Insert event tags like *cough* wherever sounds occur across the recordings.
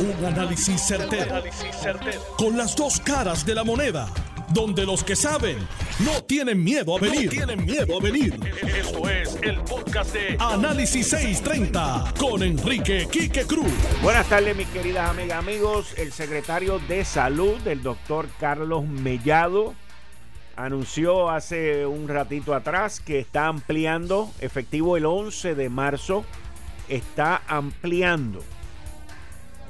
Un análisis certero, Con las dos caras de la moneda. Donde los que saben no tienen miedo a venir. tienen miedo a venir. Esto es el podcast de Análisis 630 con Enrique Quique Cruz. Buenas tardes, mis queridas amigas, amigos. El secretario de Salud, el doctor Carlos Mellado, anunció hace un ratito atrás que está ampliando, efectivo el 11 de marzo, está ampliando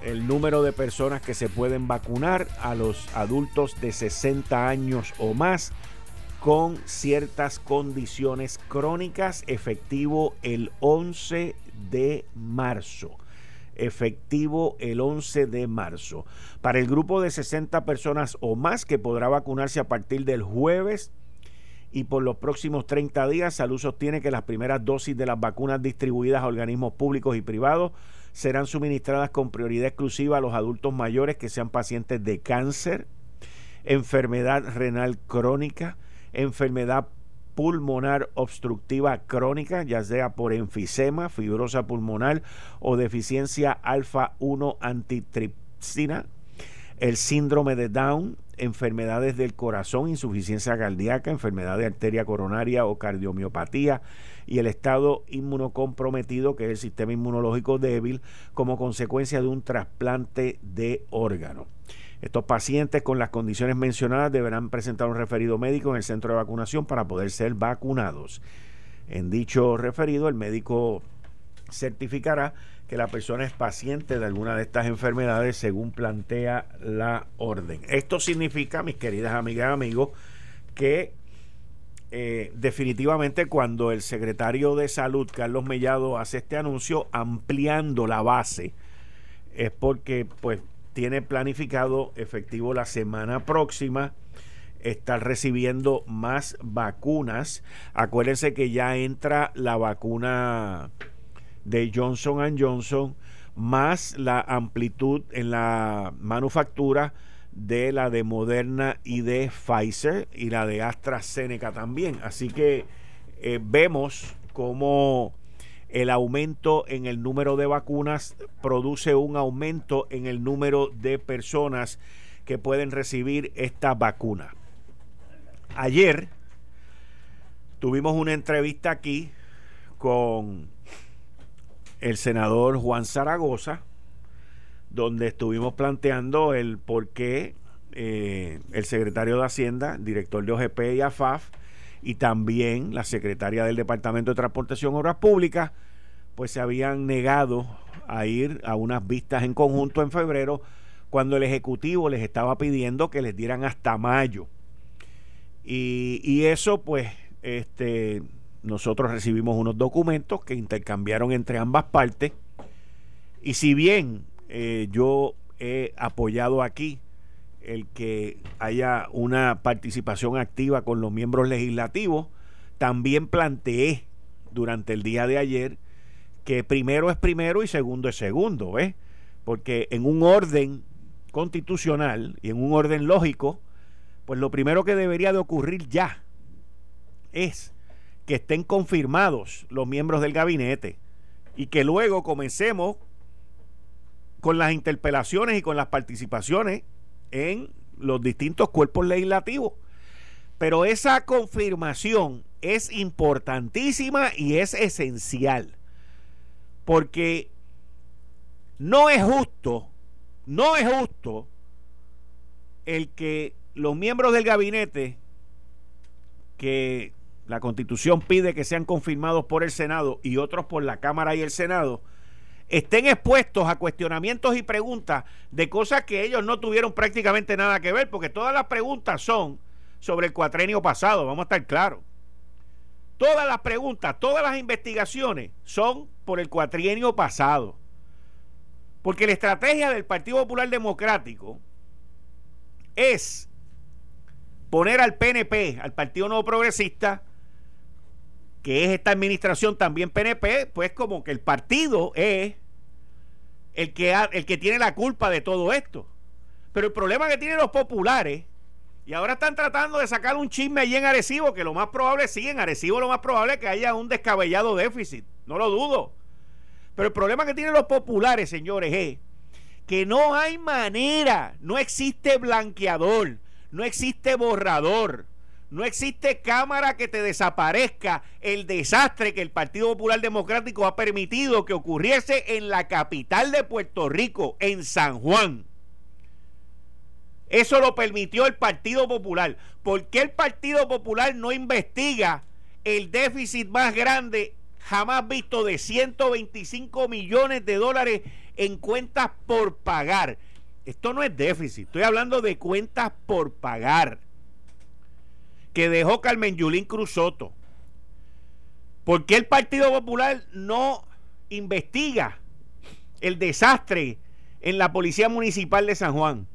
el número de personas que se pueden vacunar a los adultos de 60 años o más con ciertas condiciones crónicas, efectivo el 11 de marzo. Efectivo el 11 de marzo. Para el grupo de 60 personas o más que podrá vacunarse a partir del jueves y por los próximos 30 días, Salud sostiene que las primeras dosis de las vacunas distribuidas a organismos públicos y privados serán suministradas con prioridad exclusiva a los adultos mayores que sean pacientes de cáncer, enfermedad renal crónica, enfermedad pulmonar obstructiva crónica, ya sea por enfisema, fibrosa pulmonar o deficiencia alfa-1 antitripsina, el síndrome de Down, enfermedades del corazón, insuficiencia cardíaca, enfermedad de arteria coronaria o cardiomiopatía y el estado inmunocomprometido, que es el sistema inmunológico débil, como consecuencia de un trasplante de órgano. Estos pacientes con las condiciones mencionadas deberán presentar un referido médico en el centro de vacunación para poder ser vacunados. En dicho referido, el médico certificará que la persona es paciente de alguna de estas enfermedades según plantea la orden. Esto significa, mis queridas amigas y amigos, que eh, definitivamente cuando el secretario de salud, Carlos Mellado, hace este anuncio ampliando la base, es porque pues tiene planificado efectivo la semana próxima estar recibiendo más vacunas. Acuérdense que ya entra la vacuna de Johnson Johnson, más la amplitud en la manufactura de la de Moderna y de Pfizer y la de AstraZeneca también. Así que eh, vemos cómo el aumento en el número de vacunas produce un aumento en el número de personas que pueden recibir esta vacuna. Ayer tuvimos una entrevista aquí con el senador Juan Zaragoza, donde estuvimos planteando el por qué eh, el secretario de Hacienda, director de OGP y AFAF, y también la secretaria del Departamento de Transportación y Obras Públicas, pues se habían negado a ir a unas vistas en conjunto en febrero, cuando el Ejecutivo les estaba pidiendo que les dieran hasta mayo. Y, y eso, pues, este, nosotros recibimos unos documentos que intercambiaron entre ambas partes y si bien eh, yo he apoyado aquí el que haya una participación activa con los miembros legislativos, también planteé durante el día de ayer que primero es primero y segundo es segundo, Porque en un orden constitucional y en un orden lógico, pues lo primero que debería de ocurrir ya es que estén confirmados los miembros del gabinete y que luego comencemos con las interpelaciones y con las participaciones en los distintos cuerpos legislativos. Pero esa confirmación es importantísima y es esencial. Porque no es justo, no es justo el que los miembros del gabinete que la constitución pide que sean confirmados por el Senado y otros por la Cámara y el Senado, estén expuestos a cuestionamientos y preguntas de cosas que ellos no tuvieron prácticamente nada que ver, porque todas las preguntas son sobre el cuatrenio pasado, vamos a estar claros. Todas las preguntas, todas las investigaciones son por el cuatrienio pasado. Porque la estrategia del Partido Popular Democrático es poner al PNP, al Partido Nuevo Progresista, que es esta administración también PNP, pues como que el partido es el que, el que tiene la culpa de todo esto. Pero el problema que tienen los populares, y ahora están tratando de sacar un chisme allí en Arecibo, que lo más probable, sí, en Arecibo lo más probable es que haya un descabellado déficit, no lo dudo. Pero el problema que tienen los populares, señores, es que no hay manera, no existe blanqueador, no existe borrador, no existe cámara que te desaparezca el desastre que el Partido Popular Democrático ha permitido que ocurriese en la capital de Puerto Rico, en San Juan. Eso lo permitió el Partido Popular. ¿Por qué el Partido Popular no investiga el déficit más grande jamás visto de 125 millones de dólares en cuentas por pagar? Esto no es déficit, estoy hablando de cuentas por pagar que dejó Carmen Yulín Cruzoto. ¿Por qué el Partido Popular no investiga el desastre en la Policía Municipal de San Juan?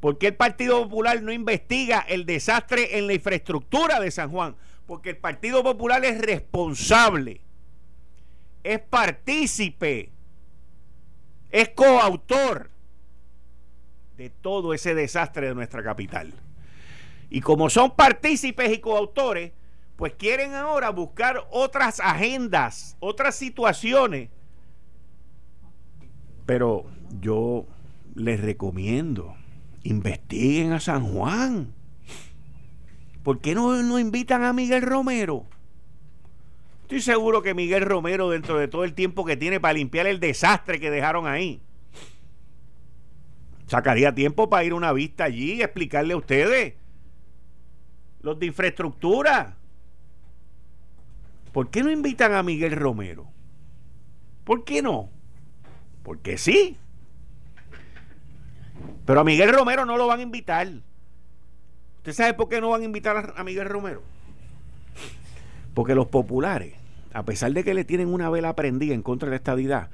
¿Por qué el Partido Popular no investiga el desastre en la infraestructura de San Juan? Porque el Partido Popular es responsable, es partícipe, es coautor de todo ese desastre de nuestra capital. Y como son partícipes y coautores, pues quieren ahora buscar otras agendas, otras situaciones. Pero yo les recomiendo investiguen a San Juan. ¿Por qué no, no invitan a Miguel Romero? Estoy seguro que Miguel Romero, dentro de todo el tiempo que tiene para limpiar el desastre que dejaron ahí, sacaría tiempo para ir a una vista allí y explicarle a ustedes, los de infraestructura. ¿Por qué no invitan a Miguel Romero? ¿Por qué no? Porque sí. Pero a Miguel Romero no lo van a invitar. ¿Usted sabe por qué no van a invitar a Miguel Romero? Porque los populares, a pesar de que le tienen una vela prendida en contra de la estadidad,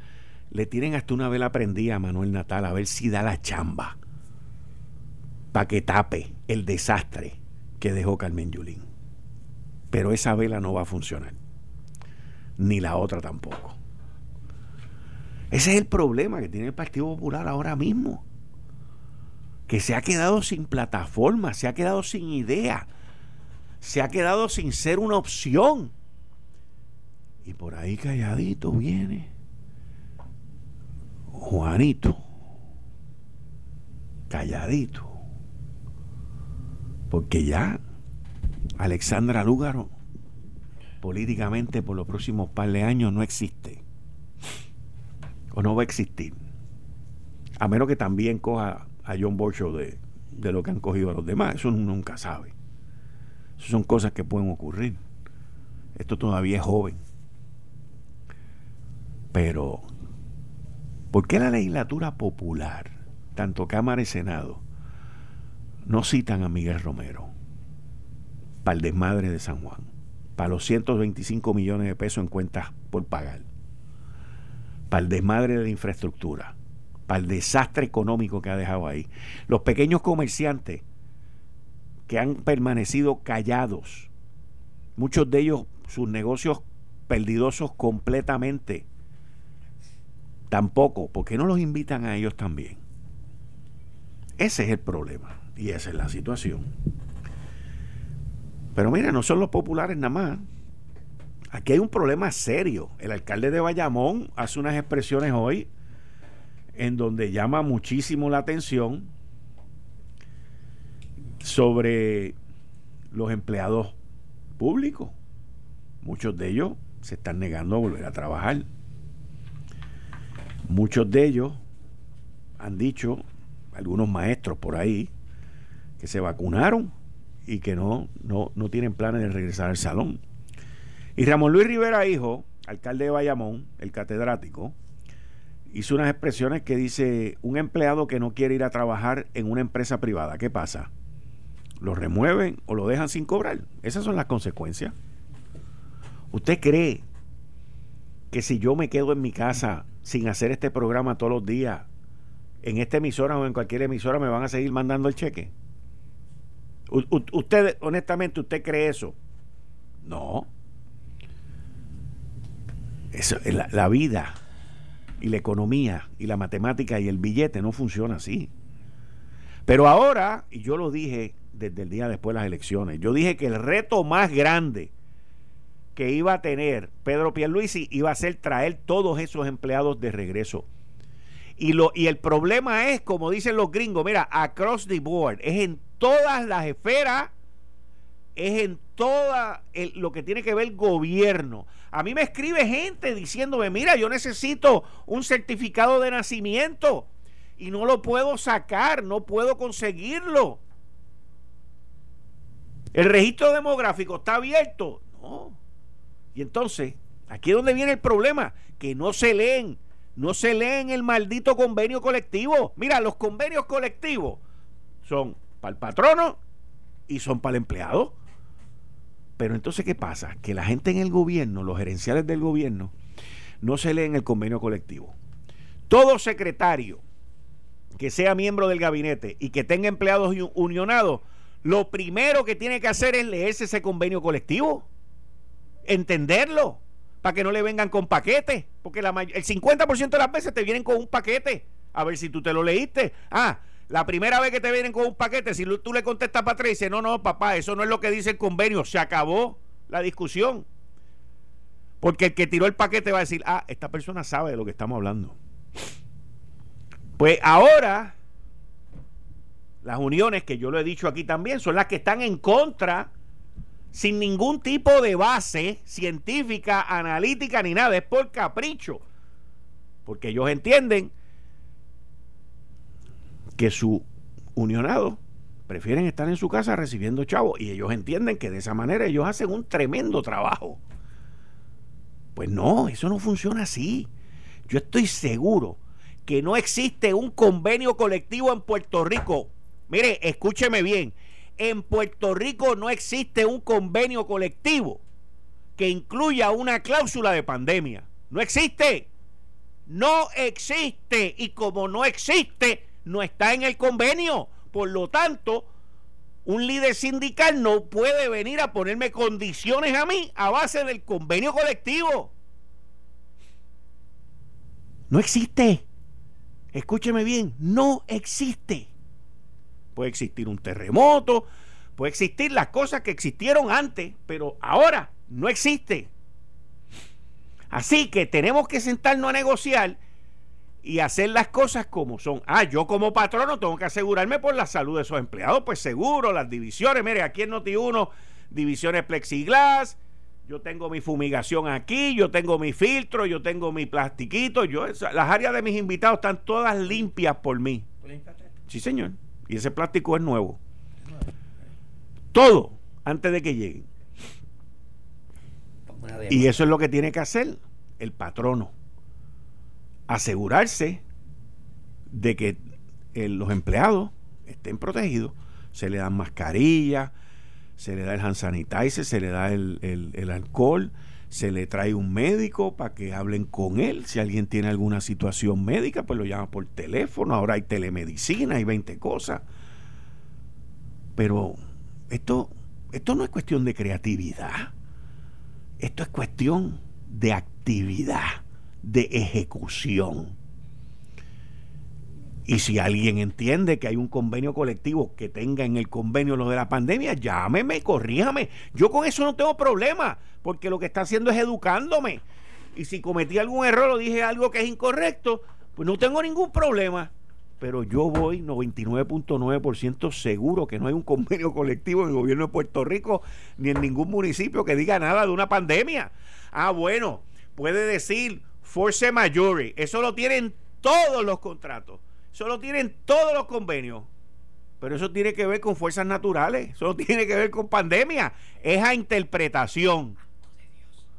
le tienen hasta una vela prendida a Manuel Natal a ver si da la chamba para que tape el desastre que dejó Carmen Yulín. Pero esa vela no va a funcionar. Ni la otra tampoco. Ese es el problema que tiene el Partido Popular ahora mismo que se ha quedado sin plataforma, se ha quedado sin idea, se ha quedado sin ser una opción. Y por ahí calladito viene Juanito, calladito, porque ya Alexandra Lúgaro políticamente por los próximos par de años no existe o no va a existir a menos que también coja a John Borshow de, de lo que han cogido a los demás. Eso nunca sabe. Eso son cosas que pueden ocurrir. Esto todavía es joven. Pero, ¿por qué la legislatura popular, tanto Cámara y Senado, no citan a Miguel Romero para el desmadre de San Juan? Para los 125 millones de pesos en cuentas por pagar. Para el desmadre de la infraestructura para el desastre económico que ha dejado ahí. Los pequeños comerciantes que han permanecido callados, muchos de ellos sus negocios perdidosos completamente. Tampoco, ¿por qué no los invitan a ellos también? Ese es el problema y esa es la situación. Pero mira, no son los populares nada más. Aquí hay un problema serio. El alcalde de Bayamón hace unas expresiones hoy en donde llama muchísimo la atención sobre los empleados públicos. Muchos de ellos se están negando a volver a trabajar. Muchos de ellos han dicho, algunos maestros por ahí, que se vacunaron y que no, no, no tienen planes de regresar al salón. Y Ramón Luis Rivera, hijo, alcalde de Bayamón, el catedrático, hizo unas expresiones que dice, un empleado que no quiere ir a trabajar en una empresa privada, ¿qué pasa? ¿Lo remueven o lo dejan sin cobrar? Esas son las consecuencias. ¿Usted cree que si yo me quedo en mi casa sin hacer este programa todos los días, en esta emisora o en cualquier emisora me van a seguir mandando el cheque? Usted, honestamente, ¿usted cree eso? No. Eso, la, vida y la economía y la matemática y el billete no funciona así. Pero ahora, y yo lo dije desde el día después de las elecciones, yo dije que el reto más grande que iba a tener Pedro Pierluisi iba a ser traer todos esos empleados de regreso. Y, lo, y el problema es, como dicen los gringos, mira, across the board, es en todas las esferas, es en toda lo que tiene que ver el gobierno. A mí me escribe gente diciéndome, mira, yo necesito un certificado de nacimiento y no lo puedo sacar, no puedo conseguirlo. ¿El registro demográfico está abierto? No. Y entonces, aquí es donde viene el problema, que no se leen, no se leen el maldito convenio colectivo. Mira, los convenios colectivos son para el patrono y son para el empleado. Pero entonces, ¿qué pasa? Que la gente en el gobierno, los gerenciales del gobierno, no se leen el convenio colectivo. Todo secretario que sea miembro del gabinete y que tenga empleados unionados, lo primero que tiene que hacer es leerse ese convenio colectivo, entenderlo, para que no le vengan con paquetes, porque la el 50% de las veces te vienen con un paquete, a ver si tú te lo leíste. Ah, la primera vez que te vienen con un paquete, si tú le contestas para atrás y dices, no, no, papá, eso no es lo que dice el convenio, se acabó la discusión. Porque el que tiró el paquete va a decir, ah, esta persona sabe de lo que estamos hablando. Pues ahora las uniones, que yo lo he dicho aquí también, son las que están en contra, sin ningún tipo de base científica, analítica ni nada, es por capricho. Porque ellos entienden que su unionado prefieren estar en su casa recibiendo chavos y ellos entienden que de esa manera ellos hacen un tremendo trabajo. Pues no, eso no funciona así. Yo estoy seguro que no existe un convenio colectivo en Puerto Rico Mire, escúcheme bien. En Puerto Rico no existe un convenio colectivo que incluya una cláusula de pandemia. No existe. No existe. Y como no existe, no está en el convenio. Por lo tanto, un líder sindical no puede venir a ponerme condiciones a mí a base del convenio colectivo. No existe. Escúcheme bien, no existe puede existir un terremoto, puede existir las cosas que existieron antes, pero ahora no existe. Así que tenemos que sentarnos a negociar y hacer las cosas como son. Ah, yo como patrono tengo que asegurarme por la salud de esos empleados, pues seguro, las divisiones, mire, aquí en Noti1, divisiones plexiglas, yo tengo mi fumigación aquí, yo tengo mi filtro, yo tengo mi plastiquito, yo las áreas de mis invitados están todas limpias por mí. Sí, señor. Y ese plástico es nuevo. Todo antes de que lleguen. Y eso es lo que tiene que hacer el patrono. Asegurarse de que eh, los empleados estén protegidos. Se le dan mascarillas, se le da el hand sanitizer, se le da el, el alcohol, se le trae un médico para que hablen con él. Si alguien tiene alguna situación médica, pues lo llama por teléfono. Ahora hay telemedicina, hay 20 cosas. Pero esto, esto no es cuestión de creatividad. Esto es cuestión de actividad, de ejecución. Y si alguien entiende que hay un convenio colectivo que tenga en el convenio lo de la pandemia, llámeme, corríjame. Yo con eso no tengo problema, porque lo que está haciendo es educándome. Y si cometí algún error o dije algo que es incorrecto, pues no tengo ningún problema. Pero yo voy 99.9% seguro que no hay un convenio colectivo en el gobierno de Puerto Rico ni en ningún municipio que diga nada de una pandemia. Ah, bueno, puede decir force majeure. Eso lo tienen todos los contratos Solo tienen todos los convenios. Pero eso tiene que ver con fuerzas naturales. Eso tiene que ver con pandemia. Es a interpretación.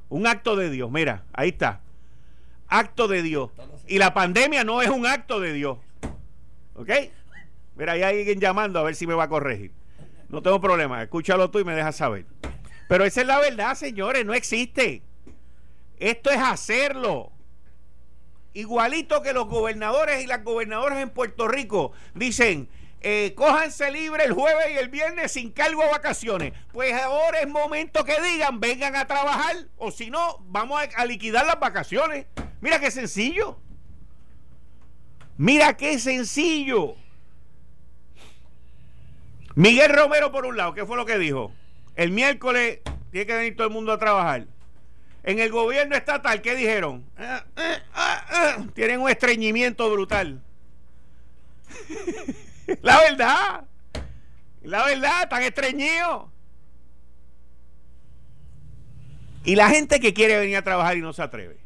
Un acto de Dios. Mira, ahí está. Acto de Dios. Y la pandemia no es un acto de Dios. ¿Ok? Mira, hay alguien llamando a ver si me va a corregir. No tengo problema. Escúchalo tú y me dejas saber. Pero esa es la verdad, señores. No existe. Esto es hacerlo. Igualito que los gobernadores y las gobernadoras en Puerto Rico dicen, eh, cójanse libre el jueves y el viernes sin cargo a vacaciones. Pues ahora es momento que digan, vengan a trabajar, o si no, vamos a, a liquidar las vacaciones. Mira qué sencillo. Mira qué sencillo. Miguel Romero, por un lado, ¿qué fue lo que dijo? El miércoles tiene que venir todo el mundo a trabajar. En el gobierno estatal, ¿qué dijeron? Eh, eh, eh, tienen un estreñimiento brutal. *laughs* la verdad. La verdad, están estreñidos. Y la gente que quiere venir a trabajar y no se atreve.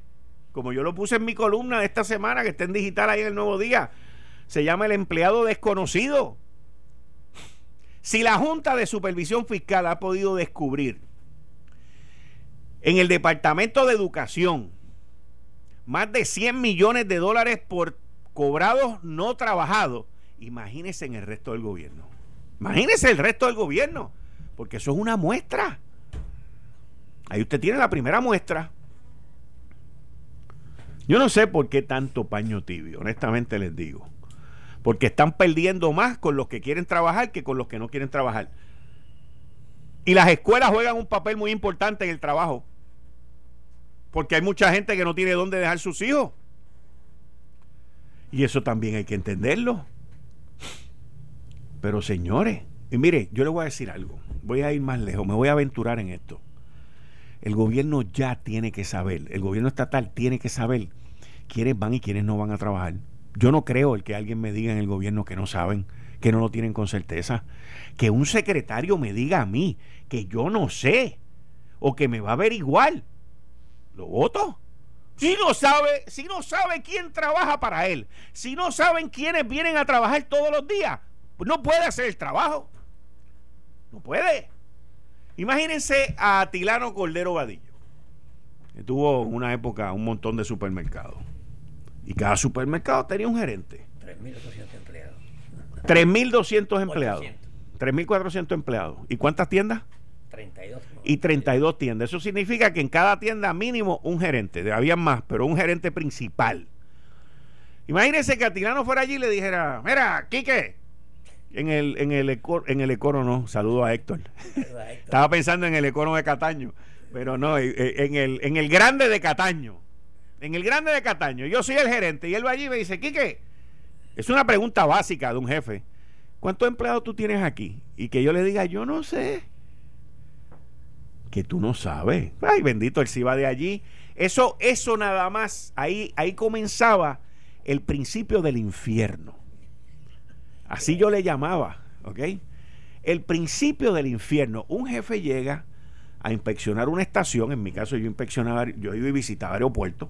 Como yo lo puse en mi columna de esta semana, que está en digital ahí en el nuevo día, se llama el empleado desconocido. Si la Junta de Supervisión Fiscal ha podido descubrir en el Departamento de Educación más de 100 millones de dólares por cobrados no trabajados, imagínese en el resto del gobierno. Imagínese el resto del gobierno, porque eso es una muestra. Ahí usted tiene la primera muestra. Yo no sé por qué tanto paño tibio, honestamente les digo. Porque están perdiendo más con los que quieren trabajar que con los que no quieren trabajar. Y las escuelas juegan un papel muy importante en el trabajo. Porque hay mucha gente que no tiene dónde dejar sus hijos. Y eso también hay que entenderlo. Pero señores, y mire, yo le voy a decir algo. Voy a ir más lejos, me voy a aventurar en esto. El gobierno ya tiene que saber, el gobierno estatal tiene que saber quiénes van y quiénes no van a trabajar. Yo no creo el que alguien me diga en el gobierno que no saben, que no lo tienen con certeza. Que un secretario me diga a mí que yo no sé o que me va a averiguar. ¿Lo voto? Si no sabe, si no sabe quién trabaja para él, si no saben quiénes vienen a trabajar todos los días, pues no puede hacer el trabajo. No puede. Imagínense a Tilano Cordero Vadillo, que tuvo en una época un montón de supermercados. Y cada supermercado tenía un gerente. 3.200 empleados. 3.200 empleados. 3.400 empleados. ¿Y cuántas tiendas? 32. Y 32 tiendas. Eso significa que en cada tienda mínimo un gerente. Había más, pero un gerente principal. Imagínense que a Tilano fuera allí y le dijera, mira, Quique, en el, en el, en el Ecoro no, saludo a Héctor. Estaba pensando en el Ecoro de Cataño, pero no, eh, eh, en el, en el grande de Cataño. En el grande de Cataño. Yo soy el gerente y él va allí y me dice, Quique, es una pregunta básica de un jefe. ¿Cuántos empleados tú tienes aquí? Y que yo le diga, yo no sé. Que tú no sabes. Ay, bendito, él se iba de allí. Eso, eso nada más, ahí, ahí comenzaba el principio del infierno. Así yo le llamaba, ¿ok? El principio del infierno. Un jefe llega a inspeccionar una estación, en mi caso yo inspeccionaba, yo iba y visitaba aeropuertos,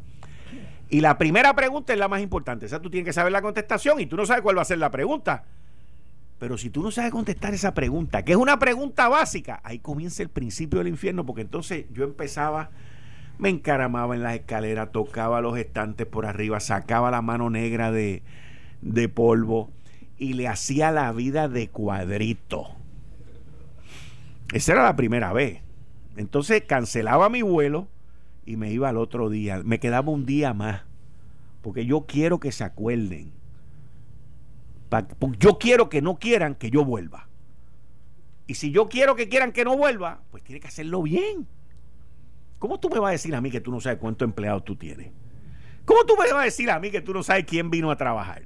y la primera pregunta es la más importante. O sea, tú tienes que saber la contestación y tú no sabes cuál va a ser la pregunta. Pero si tú no sabes contestar esa pregunta, que es una pregunta básica, ahí comienza el principio del infierno, porque entonces yo empezaba, me encaramaba en las escaleras, tocaba los estantes por arriba, sacaba la mano negra de, de polvo, y le hacía la vida de cuadrito. Esa era la primera vez. Entonces cancelaba mi vuelo y me iba al otro día. Me quedaba un día más. Porque yo quiero que se acuerden. Yo quiero que no quieran que yo vuelva. Y si yo quiero que quieran que no vuelva, pues tiene que hacerlo bien. ¿Cómo tú me vas a decir a mí que tú no sabes cuántos empleados tú tienes? ¿Cómo tú me vas a decir a mí que tú no sabes quién vino a trabajar?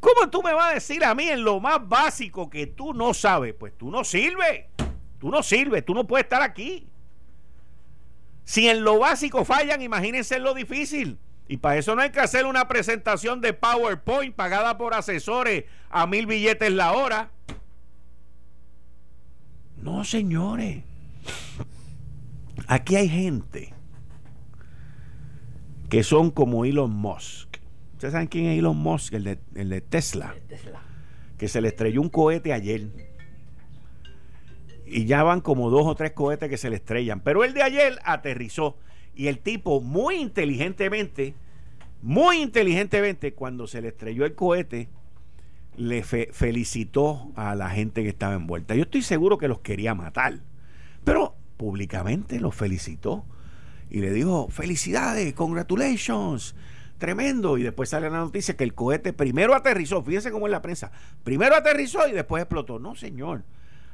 ¿Cómo tú me vas a decir a mí en lo más básico que tú no sabes? Pues tú no sirves. Tú no sirves, tú no puedes estar aquí. Si en lo básico fallan, imagínense en lo difícil. Y para eso no hay que hacer una presentación de PowerPoint pagada por asesores a mil billetes la hora. No, señores. Aquí hay gente que son como Elon Musk. ¿Ustedes saben quién es Elon Musk? El de, Tesla, Que se le estrelló un cohete ayer. Y ya van como dos o tres cohetes que se le estrellan. Pero el de ayer aterrizó. Y el tipo, muy inteligentemente, muy inteligentemente, cuando se le estrelló el cohete, le felicitó a la gente que estaba envuelta. Yo estoy seguro que los quería matar. Pero públicamente los felicitó. Y le dijo, felicidades, congratulations tremendo. Y después sale la noticia que el cohete primero aterrizó, fíjense cómo es la prensa, primero aterrizó y después explotó. No, señor,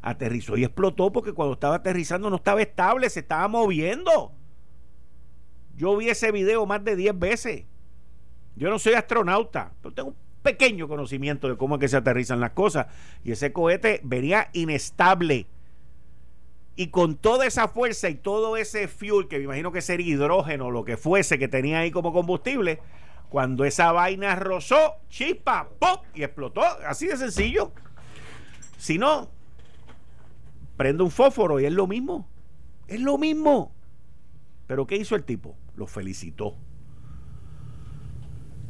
aterrizó y explotó porque cuando estaba aterrizando no estaba estable, se estaba moviendo. Yo vi ese video más de 10 veces. Yo no soy astronauta, pero tengo un pequeño conocimiento de cómo es que se aterrizan las cosas. Y ese cohete venía inestable. Y con toda esa fuerza y todo ese fuel, que me imagino que sería hidrógeno lo que fuese que tenía ahí como combustible, cuando esa vaina rozó, chispa, ¡pop! y explotó. Así de sencillo. Si no, prende un fósforo y es lo mismo. Es lo mismo. Pero ¿qué hizo el tipo? Lo felicitó.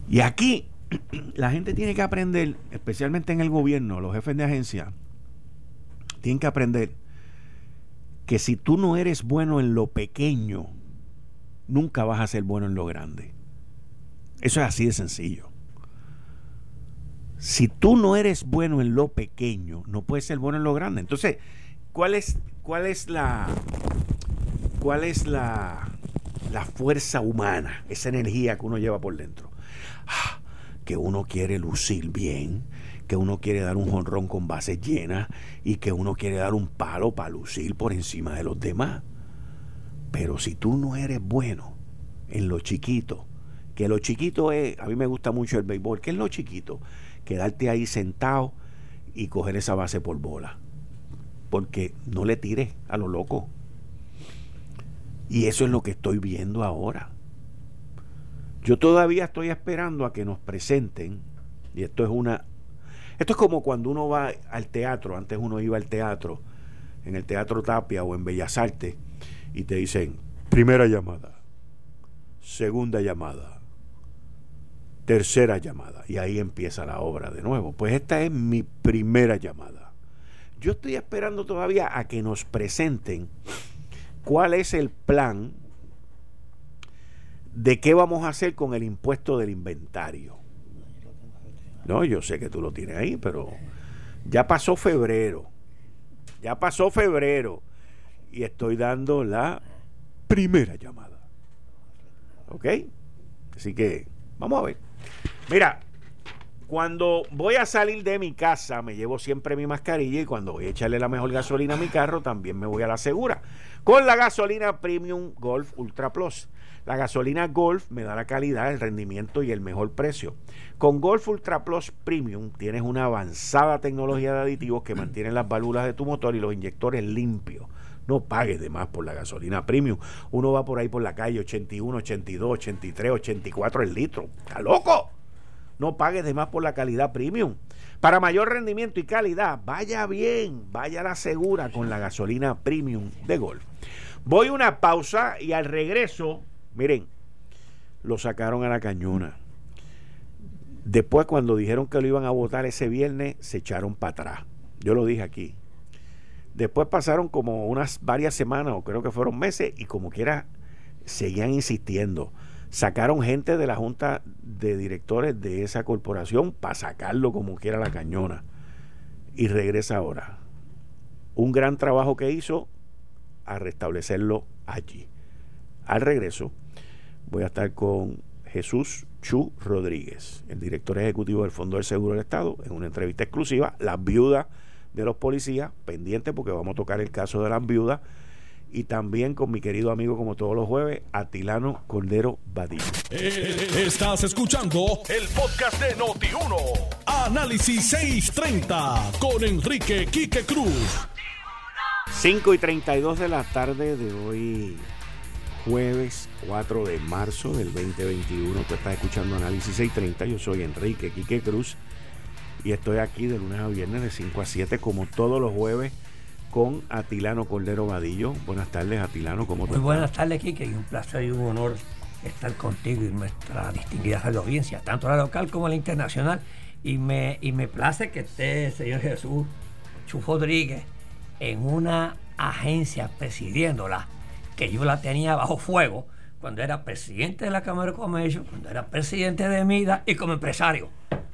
Y aquí *clears throat* la gente tiene que aprender, especialmente en el gobierno, los jefes de agencia, tienen que aprender que si tú no eres bueno en lo pequeño, nunca vas a ser bueno en lo grande. Eso es así de sencillo. Si tú no eres bueno en lo pequeño, no puedes ser bueno en lo grande. Entonces, ¿cuál es, cuál es la cuál es la, la fuerza humana, esa energía que uno lleva por dentro? Ah, que uno quiere lucir bien, que uno quiere dar un jonrón con bases llenas y que uno quiere dar un palo para lucir por encima de los demás. Pero si tú no eres bueno en lo chiquito, que lo chiquito es, a mí me gusta mucho el béisbol, ¿qué es lo chiquito? Quedarte ahí sentado y coger esa base por bola. Porque no le tires a lo loco. Y eso es lo que estoy viendo ahora. Yo todavía estoy esperando a que nos presenten, y esto es una... Esto es como cuando uno va al teatro, antes uno iba al teatro, en el Teatro Tapia o en Bellas Artes, y te dicen, primera llamada, segunda llamada, tercera llamada, y ahí empieza la obra de nuevo. Pues esta es mi primera llamada. Yo estoy esperando todavía a que nos presenten cuál es el plan de qué vamos a hacer con el impuesto del inventario. No, yo sé que tú lo tienes ahí, pero ya pasó febrero. Ya pasó febrero. Y estoy dando la primera llamada. ¿Ok? Así que vamos a ver. Mira, cuando voy a salir de mi casa me llevo siempre mi mascarilla y cuando voy a echarle la mejor gasolina a mi carro también me voy a la segura. Con la gasolina Premium Golf Ultra Plus. La gasolina Golf me da la calidad, el rendimiento y el mejor precio. Con Golf Ultra Plus Premium tienes una avanzada tecnología de aditivos que mantienen las válvulas de tu motor y los inyectores limpios. No pagues de más por la gasolina premium. Uno va por ahí por la calle 81, 82, 83, 84 el litro. ¡Está loco! No pagues de más por la calidad premium. Para mayor rendimiento y calidad, vaya bien, vaya la segura con la gasolina premium de Golf. Voy a una pausa y al regreso Miren, lo sacaron a la cañona. Después, cuando dijeron que lo iban a votar ese viernes, se echaron para atrás. Yo lo dije aquí. Después pasaron como unas varias semanas, o creo que fueron meses, y como quiera, seguían insistiendo. Sacaron gente de la junta de directores de esa corporación para sacarlo como quiera la cañona. Y regresa ahora. Un gran trabajo que hizo a restablecerlo allí. Al regreso, voy a estar con Jesús Chu Rodríguez, el director ejecutivo del Fondo del Seguro del Estado, en una entrevista exclusiva, las viudas de los policías, pendiente porque vamos a tocar el caso de las viudas, y también con mi querido amigo, como todos los jueves, Atilano Cordero Badillo. Eh, estás escuchando el podcast de Noti1. Análisis 630 con Enrique Quique Cruz. 5 y 32 de la tarde de hoy, jueves 4 de marzo del 2021. Tú estás escuchando Análisis 630. Yo soy Enrique Quique Cruz y estoy aquí de lunes a viernes de 5 a 7 como todos los jueves con Atilano Cordero Vadillo. Buenas tardes, Atilano. ¿Cómo Muy buenas tardes, Quique. Y un placer y un honor estar contigo y nuestra distinguida audiencia, tanto la local como la internacional. Y me, y me place que esté el señor Jesús Chuf Rodríguez en una agencia presidiéndola que yo la tenía bajo fuego cuando era presidente de la Cámara de Comercio, cuando era presidente de MIDA y como empresario.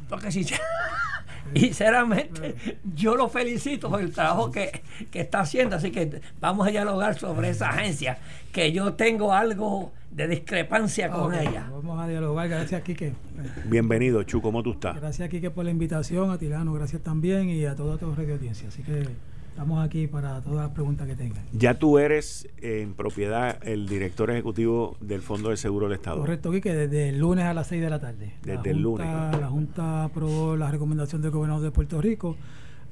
Porque *laughs* *laughs* sinceramente, yo lo felicito por el trabajo que, está haciendo. Así que vamos a dialogar sobre esa agencia, que yo tengo algo de discrepancia con ella. Vamos a dialogar. Gracias, Quique. Bienvenido, Chu. ¿Cómo tú estás? Gracias, Quique, por la invitación. A Tirano, gracias también. Y a toda tu radio audiencia. Así que Estamos aquí para todas las preguntas que tengan. Ya tú eres en propiedad el director ejecutivo del Fondo de Seguro del Estado. Correcto, que desde el lunes a las 6 de la tarde. Desde el lunes. La Junta aprobó la recomendación del gobernador de Puerto Rico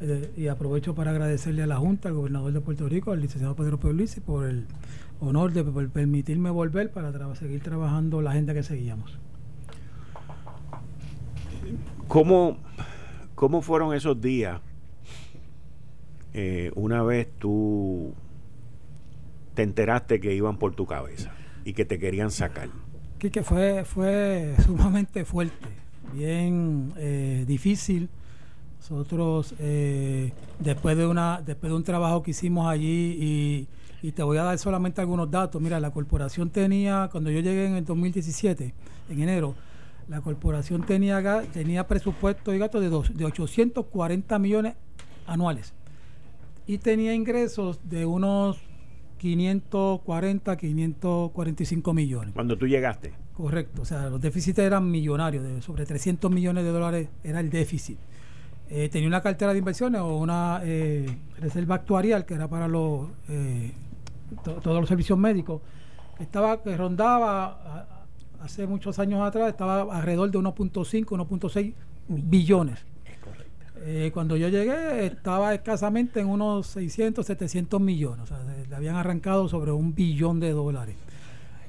Eh, y aprovecho para agradecerle a la Junta, al gobernador de Puerto Rico, al licenciado Pedro Pueblisi, por el honor de permitirme volver para seguir trabajando la agenda que seguíamos. ¿Cómo, cómo fueron esos días eh, una vez tú te enteraste que iban por tu cabeza y que te querían sacar? Que fue, fue *laughs* sumamente fuerte, bien eh, difícil. Nosotros, eh, después, de una, después de un trabajo que hicimos allí, y, y, te voy a dar solamente algunos datos. Mira, la corporación tenía, cuando yo llegué en el 2017, en enero, la corporación tenía, tenía presupuesto y gastos de, de 840 millones anuales y tenía ingresos de unos 540, 545 millones. Cuando tú llegaste. Correcto, o sea, los déficits eran millonarios, de sobre 300 millones de dólares era el déficit. Eh, tenía una cartera de inversiones o una eh, reserva actuarial que era para los eh, todos los servicios médicos, estaba que rondaba hace muchos años atrás, estaba alrededor de 1.5, 1.6 billones. Eh, cuando yo llegué estaba escasamente en unos 600, 700 millones. O sea, le habían arrancado sobre un billón de dólares.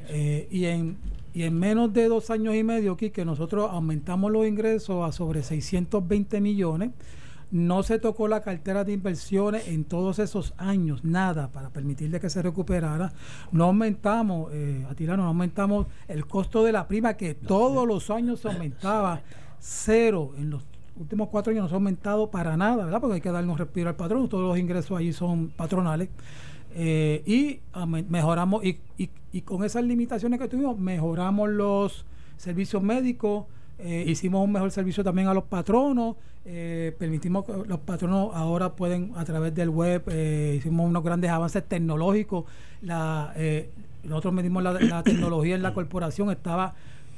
Eh, y, en, y en menos de dos años y medio, aquí que nosotros aumentamos los ingresos a sobre 620 millones. No se tocó la cartera de inversiones en todos esos años, nada, para permitirle que se recuperara. No aumentamos, eh, a tirano, no aumentamos el costo de la prima, que todos los años se *laughs* aumentaba, cero en los últimos cuatro años no se ha aumentado para nada, ¿verdad? Porque hay que darnos respiro al patrón, todos los ingresos allí son patronales. Eh, y mejoramos, y, con esas limitaciones que tuvimos, mejoramos los servicios médicos, eh, hicimos un mejor servicio también a los patronos, eh, permitimos que los patronos ahora pueden a través del web, hicimos unos grandes avances tecnológicos, la, nosotros medimos la tecnología en la corporación, estaba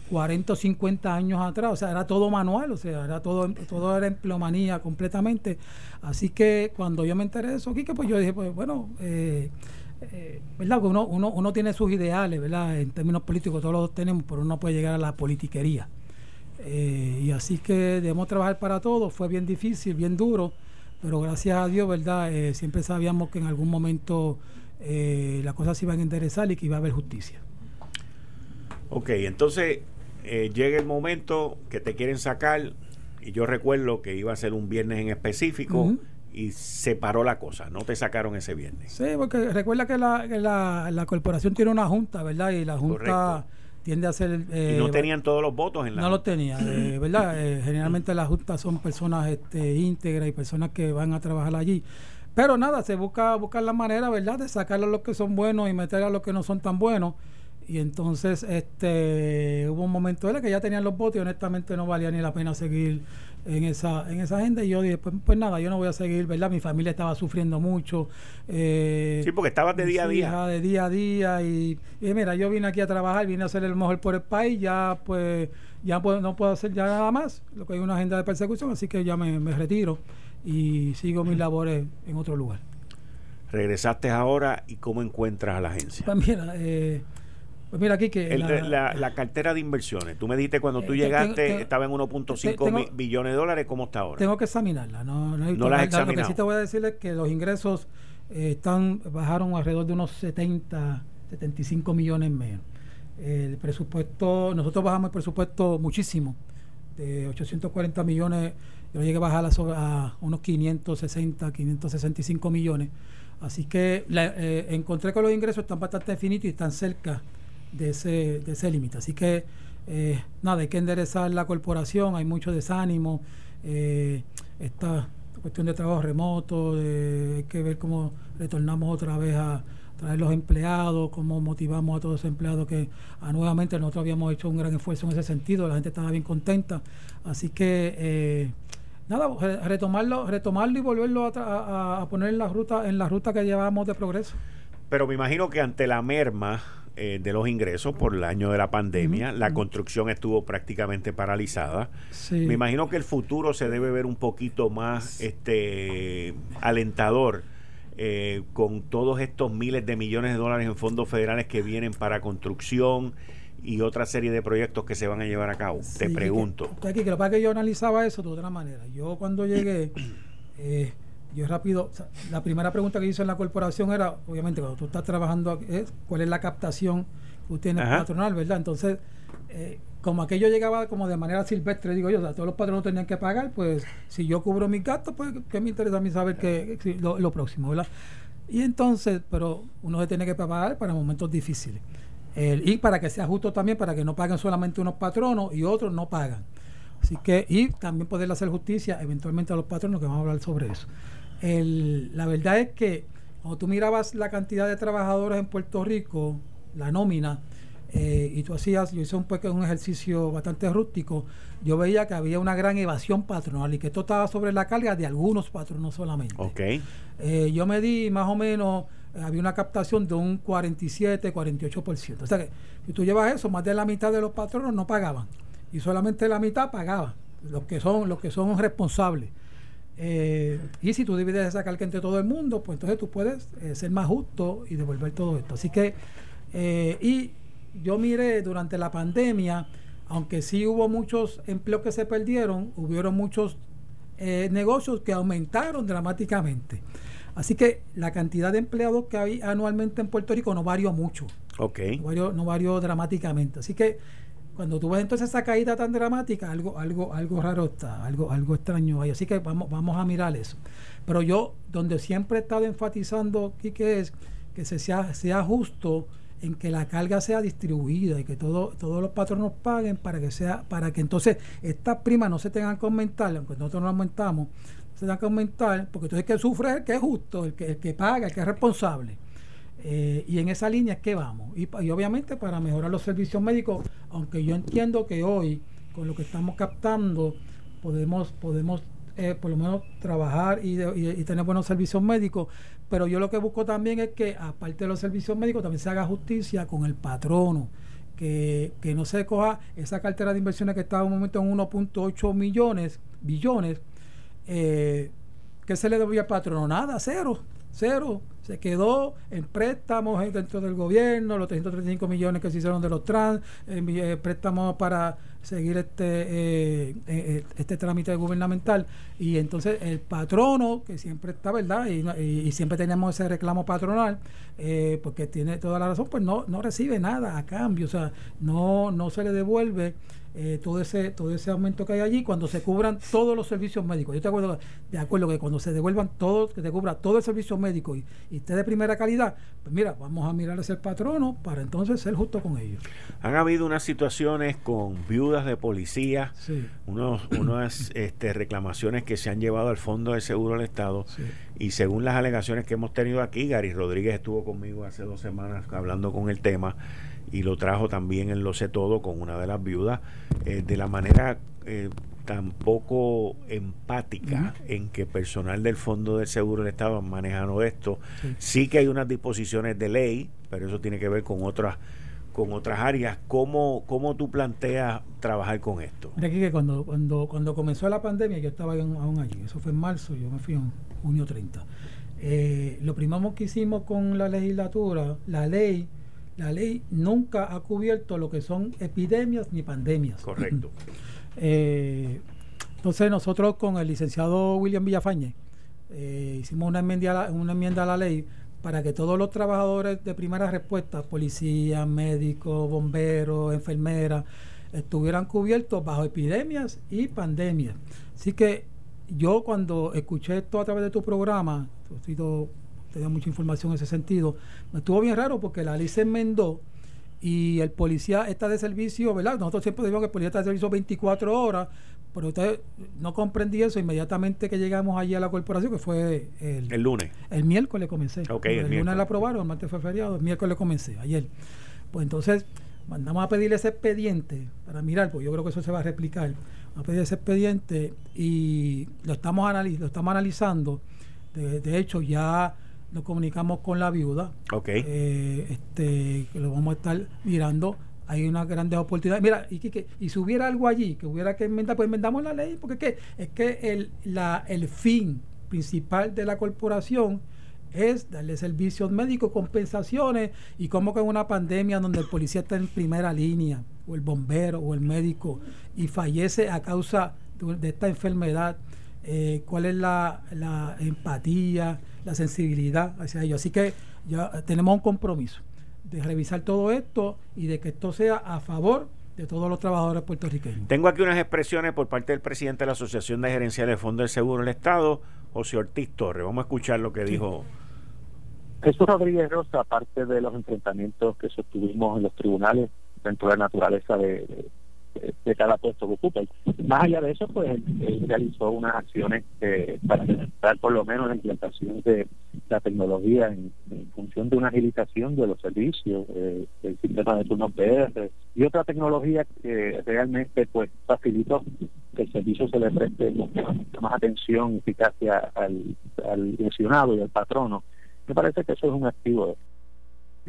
40 o 50 años atrás, o sea, era todo manual, o sea, era todo, todo era empleomanía completamente. Así que cuando yo me enteré de eso, Quique, pues yo dije, pues bueno, eh, eh, ¿verdad? uno, uno, uno tiene sus ideales, ¿verdad? En términos políticos todos los tenemos, pero uno puede llegar a la politiquería. Eh, y así que debemos trabajar para todos, fue bien difícil, bien duro, pero gracias a Dios, ¿verdad? siempre sabíamos que en algún momento las cosas se iban a enderezar y que iba a haber justicia. Ok, entonces eh, llega el momento que te quieren sacar, y yo recuerdo que iba a ser un viernes en específico, y se paró la cosa, no te sacaron ese viernes. Sí, porque recuerda que la, la, corporación tiene una junta, ¿verdad? Y la junta tiende a ser... Eh, y no tenían todos los votos en la No los tenía, eh, *clears throat* ¿verdad? generalmente las juntas son personas este, íntegras y personas que van a trabajar allí. Pero nada, se busca buscar la manera, ¿verdad?, de sacar a los que son buenos y meter a los que no son tan buenos. Y entonces este hubo un momento en que ya tenían los votos y honestamente no valía ni la pena seguir en esa en esa agenda. Y yo dije pues, pues, nada yo no voy a seguir verdad mi familia estaba sufriendo mucho eh, sí porque estabas de día a día. de día a día y, mira yo vine aquí a trabajar vine a hacer el mejor por el país ya pues ya no puedo hacer ya nada más lo que hay una agenda de persecución así que ya me, retiro y sigo mis labores en otro lugar regresaste ahora y cómo encuentras a la agencia pues mira eh, pues mira aquí que... la, cartera de inversiones. Tú me dijiste cuando tú eh, llegaste estaba en 1.5 billones de dólares. ¿Cómo está ahora? Tengo que examinarla. No, no, no la Lo que sí te voy a decir es que los ingresos eh, están bajaron alrededor de unos 70, 75 millones menos. El presupuesto, nosotros bajamos el presupuesto muchísimo. De 840 millones, yo llegué a bajar a, a unos 560, 565 millones. Así que eh, encontré que los ingresos están bastante definidos y están cerca de ese, de ese límite. Así que, eh, nada, hay que enderezar la corporación, hay mucho desánimo, eh, esta cuestión de trabajo remoto, hay que ver cómo retornamos otra vez a traer los empleados, cómo motivamos a todos los empleados que a, nuevamente nosotros habíamos hecho un gran esfuerzo en ese sentido, la gente estaba bien contenta. Así que... Eh, nada, retomarlo, retomarlo y volverlo a, a, poner en la ruta, en la ruta que llevábamos de progreso. Pero me imagino que ante la merma eh, de los ingresos por el año de la pandemia. La construcción estuvo prácticamente paralizada. Me imagino que el futuro se debe ver un poquito más este alentador eh, con todos estos miles de millones de dólares en fondos federales que vienen para construcción y otra serie de proyectos que se van a llevar a cabo. Te pregunto. Que, que, que, que yo analizaba eso de otra manera. Yo cuando llegué *clears throat* Eh, yo rápido, la primera pregunta que hice en la corporación era, obviamente, cuando tú estás trabajando, es cuál es la captación que tú tienes patronal, ¿verdad? Entonces, eh, como aquello llegaba como de manera silvestre, digo yo, o sea, todos los patronos tenían que pagar, pues si yo cubro mis gastos, pues que me interesa a mí saber que, lo, próximo, ¿verdad? Y entonces, pero uno se tiene que pagar para momentos difíciles. y para que sea justo también, para que no paguen solamente unos patronos y otros no pagan. Así que, y también poder hacer justicia eventualmente a los patronos, que vamos a hablar sobre eso. La verdad es que cuando tú mirabas la cantidad de trabajadores en Puerto Rico, la nómina, eh, y tú hacías, yo hice un, un ejercicio bastante rústico, yo veía que había una gran evasión patronal y que esto estaba sobre la carga de algunos patronos solamente. Okay. Eh, yo me di más o menos, eh, había una captación de un 47, 48%. O sea que si tú llevas eso, más de la mitad de los patronos no pagaban y solamente la mitad pagaba, los que son, los que son responsables. Eh, y si tú divides esa carga entre todo el mundo, pues entonces tú puedes eh, ser más justo y devolver todo esto. Así que, eh, y yo miré durante la pandemia, aunque sí hubo muchos empleos que se perdieron, hubieron muchos negocios que aumentaron dramáticamente. Así que la cantidad de empleados que hay anualmente en Puerto Rico no varió mucho. Ok. No varió, no varió dramáticamente. Así que cuando tú ves entonces esa caída tan dramática, algo, algo, algo raro está, algo, algo extraño ahí. Así que vamos, vamos a mirar eso. Pero yo, donde siempre he estado enfatizando aquí que es que se sea, sea justo en que la carga sea distribuida y que todo, todos los patronos paguen para que sea, para que entonces estas primas no se tengan que aumentar, aunque nosotros no aumentamos, se tengan que aumentar, porque entonces el que sufre es el que es justo, el que, el que paga, el que es responsable. Eh, y en esa línea es que vamos. Y, obviamente para mejorar los servicios médicos, aunque yo entiendo que hoy, con lo que estamos captando, podemos, podemos eh, por lo menos trabajar y, tener buenos servicios médicos, pero yo lo que busco también es que, aparte de los servicios médicos, también se haga justicia con el patrono. Que, no se coja esa cartera de inversiones que está en un momento en 1.8 millones, billones, eh, que se le debía al patrono? Nada, cero, cero se quedó en préstamos dentro del gobierno, los 335 millones que se hicieron de los trans, eh, préstamos para seguir este eh, eh, este trámite gubernamental. Y entonces el patrono que siempre está verdad y, siempre tenemos ese reclamo patronal porque tiene toda la razón pues no no recibe nada a cambio. O sea no no se le devuelve eh, todo ese todo ese aumento que hay allí cuando se cubran todos los servicios médicos. Yo de acuerdo, de acuerdo que cuando se devuelvan todos, que se cubra todo el servicio médico y, esté de primera calidad, pues mira, vamos a mirar ese patrono para entonces ser justo con ellos. Han habido unas situaciones con viudas de policía, unos, unas *coughs* este, reclamaciones que se han llevado al Fondo de Seguro del Estado y según las alegaciones que hemos tenido aquí, Gary Rodríguez estuvo conmigo hace dos semanas hablando con el tema y lo trajo también en Lo sé todo con una de las viudas, eh, de la manera eh, tan poco empática en que personal del Fondo del Seguro del Estado han manejado esto. Sí. que hay unas disposiciones de ley, pero eso tiene que ver con otras con otras áreas. ¿Cómo, cómo tú planteas trabajar con esto? Mira aquí que cuando, cuando, cuando comenzó la pandemia, yo estaba aún allí, eso fue en marzo, yo me fui en junio 30. Eh, lo primero que hicimos con la legislatura, la ley la ley nunca ha cubierto lo que son epidemias ni pandemias. Correcto. *laughs* Eh, entonces nosotros con el licenciado William Villafañe eh, hicimos una enmienda, una enmienda a la ley para que todos los trabajadores de primera respuesta, policías, médicos, bomberos, enfermeras, estuvieran cubiertos bajo epidemias y pandemias. Así que yo cuando escuché esto a través de tu programa, he sido tenía mucha información en ese sentido. Me estuvo bien raro porque la ley se enmendó y el policía está de servicio, ¿verdad? Nosotros siempre decimos que el policía está de servicio 24 horas, pero usted no comprendí eso inmediatamente que llegamos allí a la corporación, que fue el, el lunes. El miércoles comencé. Okay, el, lunes la aprobaron, el martes fue feriado, el miércoles comencé, ayer. Pues entonces mandamos a pedirle ese expediente para mirar, pues yo creo que eso se va a replicar. Vamos a pedir ese expediente y lo estamos, lo estamos analizando. de hecho, ya nos comunicamos con la viuda. Ok. Eh, este, que lo vamos a estar mirando. Hay una grandes oportunidades. Mira, y, que, y si hubiera algo allí que hubiera que enmendar, pues enmendamos la ley, porque ¿qué? es que el, la, el fin principal de la corporación es darle servicios médicos, compensaciones, y como que en una pandemia donde el policía está en primera línea, o el bombero, o el médico, y fallece a causa de esta enfermedad, eh, cuál es la, la, empatía, la sensibilidad hacia ellos. Así que ya tenemos un compromiso de revisar todo esto y de que esto sea a favor de todos los trabajadores puertorriqueños. Tengo aquí unas expresiones por parte del presidente de la Asociación de Gerenciales del Fondo del Seguro del Estado, José Ortiz Torres. Vamos a escuchar lo que dijo. Jesús Rodríguez Rosa, aparte de los enfrentamientos que sostuvimos en los tribunales dentro de la naturaleza de, de cada puesto que ocupa. Más allá de eso, pues él, realizó unas acciones eh, para dar por lo menos la implantación de la tecnología en, función de una agilización de los servicios, eh, del sistema de turnos PR y otra tecnología que realmente pues facilitó que el servicio se le preste más atención y eficacia al, al lesionado y al patrono. Me parece que eso es un activo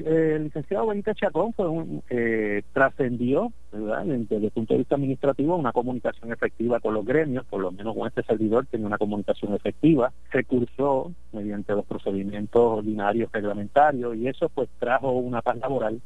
el licenciado Benítez Chacón fue un, eh, trascendió desde el punto de vista administrativo una comunicación efectiva con los gremios, por lo menos con este servidor tenía una comunicación efectiva, se cursó mediante los procedimientos ordinarios reglamentarios y eso pues trajo una paz laboral.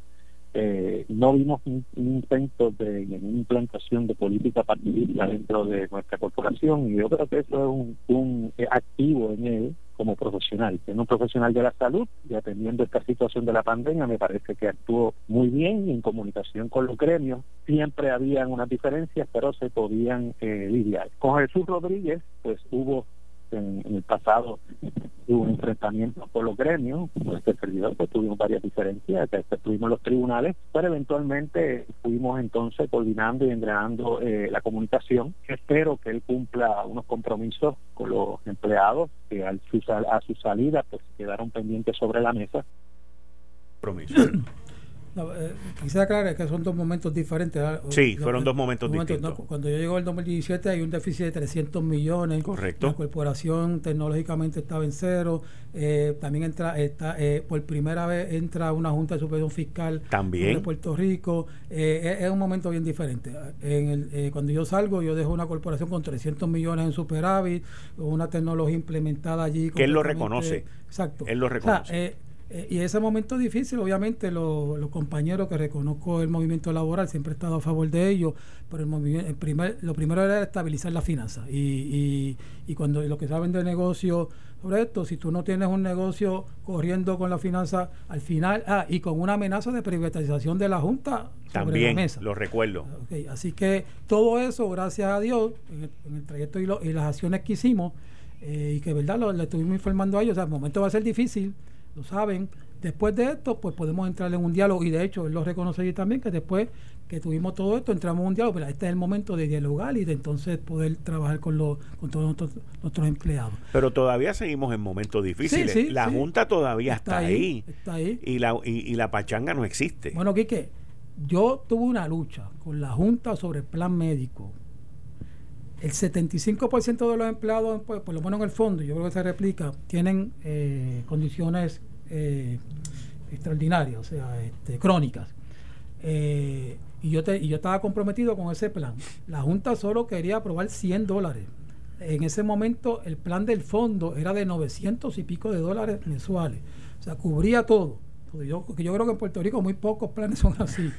Eh, no vimos un, intento de una implantación de política partidista dentro de nuestra corporación y yo creo que eso es un, un activo en él como profesional, en un profesional de la salud y atendiendo esta situación de la pandemia me parece que actuó muy bien en comunicación con los gremios. Siempre habían unas diferencias, pero se podían eh, lidiar. Con Jesús Rodríguez, pues hubo en, el pasado hubo un enfrentamiento por los gremios, con este servidor pues tuvimos varias diferencias, que tuvimos los tribunales, pero eventualmente fuimos entonces coordinando y entrenando eh, la comunicación. Espero que él cumpla unos compromisos con los empleados que al a su salida pues quedaron pendientes sobre la mesa. Compromiso. No, eh, quisiera aclarar que son dos momentos diferentes. Sí, fueron dos momentos distintos. cuando yo llego el 2017 hay un déficit de 300 millones. Correcto. La corporación tecnológicamente estaba en cero. Eh, también entra, está, eh, por primera vez entra una Junta de Supervisión Fiscal también. de Puerto Rico. es, un momento bien diferente. En el, cuando yo salgo, yo dejo una corporación con 300 millones en superávit, una tecnología implementada allí. Que él lo reconoce. Exacto. Él lo reconoce. Eh, y ese momento difícil, obviamente, los compañeros que reconozco el movimiento laboral, siempre he estado a favor de ello, pero el movimiento, primer, lo primero era estabilizar la finanzas. Y, y, cuando los que saben de negocio sobre esto, si tú no tienes un negocio corriendo con la finanza al final, ah, y con una amenaza de privatización de la Junta sobre la mesa. lo recuerdo. así que todo eso, gracias a Dios, en el, trayecto y, y, las acciones que hicimos, eh, y que verdad lo, le estuvimos informando a ellos, o sea, el momento va a ser difícil lo saben. Después de esto, pues podemos entrar en un diálogo y de hecho él lo reconoce allí también que después que tuvimos todo esto entramos en un diálogo, pero este es el momento de dialogar y de entonces poder trabajar con los con todos nuestros, empleados. Pero todavía seguimos en momentos difíciles. la Junta todavía está, ahí, Está ahí. Y la, y, la pachanga no existe. Bueno, Quique, yo tuve una lucha con la Junta sobre el plan médico. El 75% de los empleados, pues, por lo menos en el fondo, yo creo que se replica, tienen eh, condiciones eh, extraordinarias, o sea, este, crónicas. Eh, y, yo te, y yo estaba comprometido con ese plan. La Junta solo quería aprobar 100 dólares. En ese momento el plan del fondo era de 900 y pico de dólares mensuales. O sea, cubría todo. Yo, yo creo que en Puerto Rico muy pocos planes son así.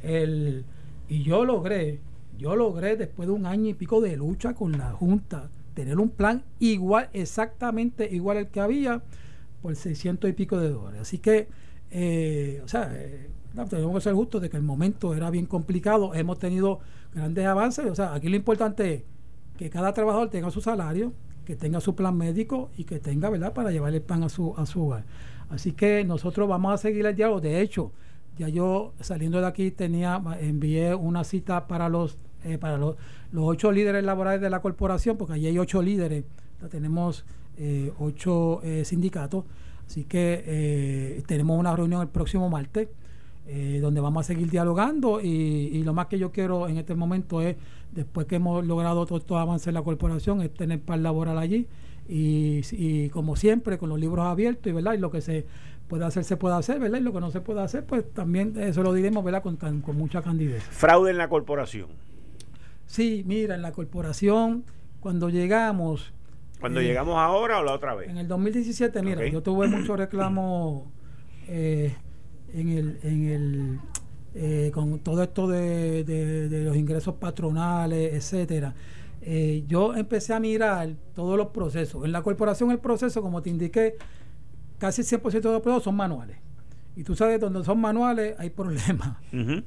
El, y yo logré yo logré, después de un año y pico de lucha con la Junta, tener un plan igual, exactamente igual al que había, por 600 y pico de dólares. Así que, eh, o sea, eh, tenemos que ser justos de que el momento era bien complicado. Hemos tenido grandes avances. O sea, aquí lo importante es que cada trabajador tenga su salario, que tenga su plan médico y que tenga, ¿verdad?, para llevar el pan a su, a su hogar. Así que nosotros vamos a seguir el diálogo. De hecho, ya yo saliendo de aquí tenía, envié una cita para los eh, para los, ocho líderes laborales de la corporación, porque allí hay ocho líderes, tenemos eh, ocho eh, sindicatos, así que tenemos una reunión el próximo martes. donde vamos a seguir dialogando y, lo más que yo quiero en este momento es, después que hemos logrado todos estos avances en la corporación, es tener par laboral allí y, como siempre con los libros abiertos y, ¿verdad? y lo que se puede hacer se puede hacer, ¿verdad? Y lo que no se puede hacer, pues también eso lo diremos, ¿verdad? Con, con mucha candidez. Fraude en la corporación. Sí, mira, en la corporación, cuando llegamos... ¿Cuando eh, llegamos ahora o la otra vez? En el 2017, mira, yo tuve muchos reclamos eh, en el... En el eh, con todo esto de, de, los ingresos patronales, etcétera. yo empecé a mirar todos los procesos. En la corporación el proceso, como te indiqué, casi el 100% de los procesos son manuales. Y tú sabes, donde son manuales hay problemas.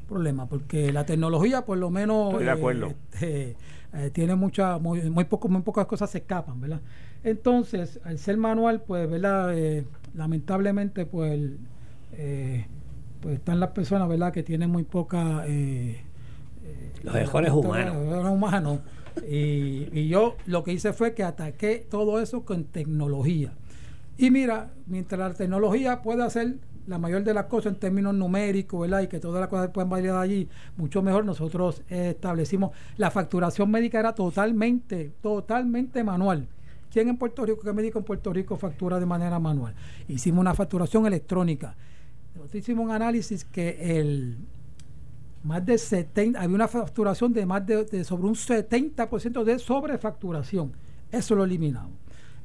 Problemas, porque la tecnología por lo menos... de acuerdo. Este, eh, tiene mucha, muy, muy, poco, muy pocas cosas se escapan, ¿verdad? Entonces, al ser manual, pues, ¿verdad? Eh, lamentablemente, pues, pues están las personas, ¿verdad? Que tienen muy poca... Los mejores humanos. humanos y, yo lo que hice fue que ataqué todo eso con tecnología. Y mira, mientras la tecnología puede hacer la mayor de las cosas en términos numéricos, ¿verdad? Y que todas las cosas pueden variar allí, mucho mejor nosotros establecimos, la facturación médica era totalmente, totalmente manual. ¿Quién en Puerto Rico, qué médico en Puerto Rico factura de manera manual? Hicimos una facturación electrónica. Nosotros hicimos un análisis que el, más de 70, había una facturación de más de, sobre un 70% de sobrefacturación. Eso lo eliminamos.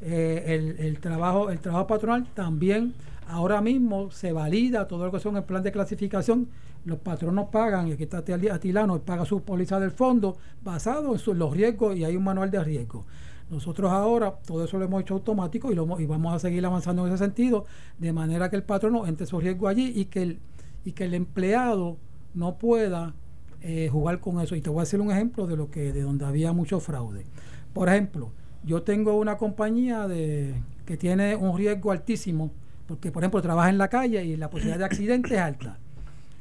Eh, el, trabajo, el trabajo patronal también ahora mismo se valida todo lo que son el plan de clasificación. Los patronos pagan, y aquí está Atilano, paga su póliza del fondo basado en, los riesgos y hay un manual de riesgo. Nosotros ahora todo eso lo hemos hecho automático y, lo, y vamos a seguir avanzando en ese sentido, de manera que el patrono entre su riesgo allí y que el, y que el empleado no pueda eh, jugar con eso. Y te voy a hacer un ejemplo de lo que, de donde había mucho fraude. Por ejemplo, yo tengo una compañía de, que tiene un riesgo altísimo, porque por ejemplo trabaja en la calle y la posibilidad de accidente es alta.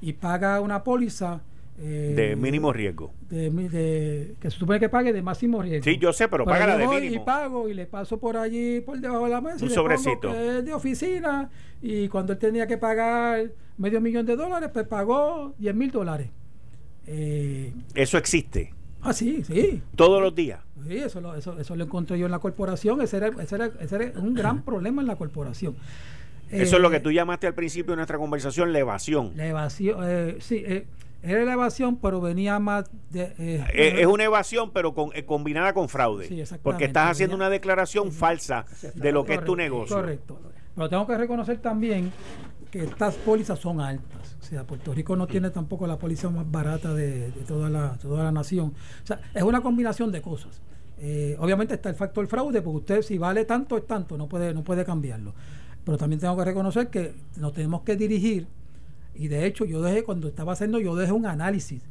Y paga una póliza eh, de mínimo riesgo. De, que se supone que pague de máximo riesgo. Sí, yo sé, pero, paga la de mínimo. Y pago y le paso por allí, por debajo de la mesa. Un sobrecito. de oficina. Y cuando él tenía que pagar medio millón de dólares, pues pagó 10 mil dólares. Eh, eso existe. Ah, sí, sí. Todos los días. Sí, eso lo, eso, eso lo encontré yo en la corporación. Ese era, ese era, ese era un gran *clears throat* problema en la corporación. Eso es lo que eh, tú llamaste al principio de nuestra conversación, la evasión. La evasión, eh, sí, eh, era la evasión, pero venía más de... es una evasión, pero con, combinada con fraude. Sí, porque estás haciendo una declaración falsa de lo que es tu negocio. Correcto. Pero tengo que reconocer también que estas pólizas son altas. O sea, Puerto Rico no tiene tampoco la póliza más barata de, toda, la, toda la nación. O sea, es una combinación de cosas. Eh, obviamente está el factor fraude, porque usted si vale tanto es tanto, no puede, no puede cambiarlo. Pero también tengo que reconocer que nos tenemos que dirigir, y de hecho yo dejé, cuando estaba haciendo, yo dejé un análisis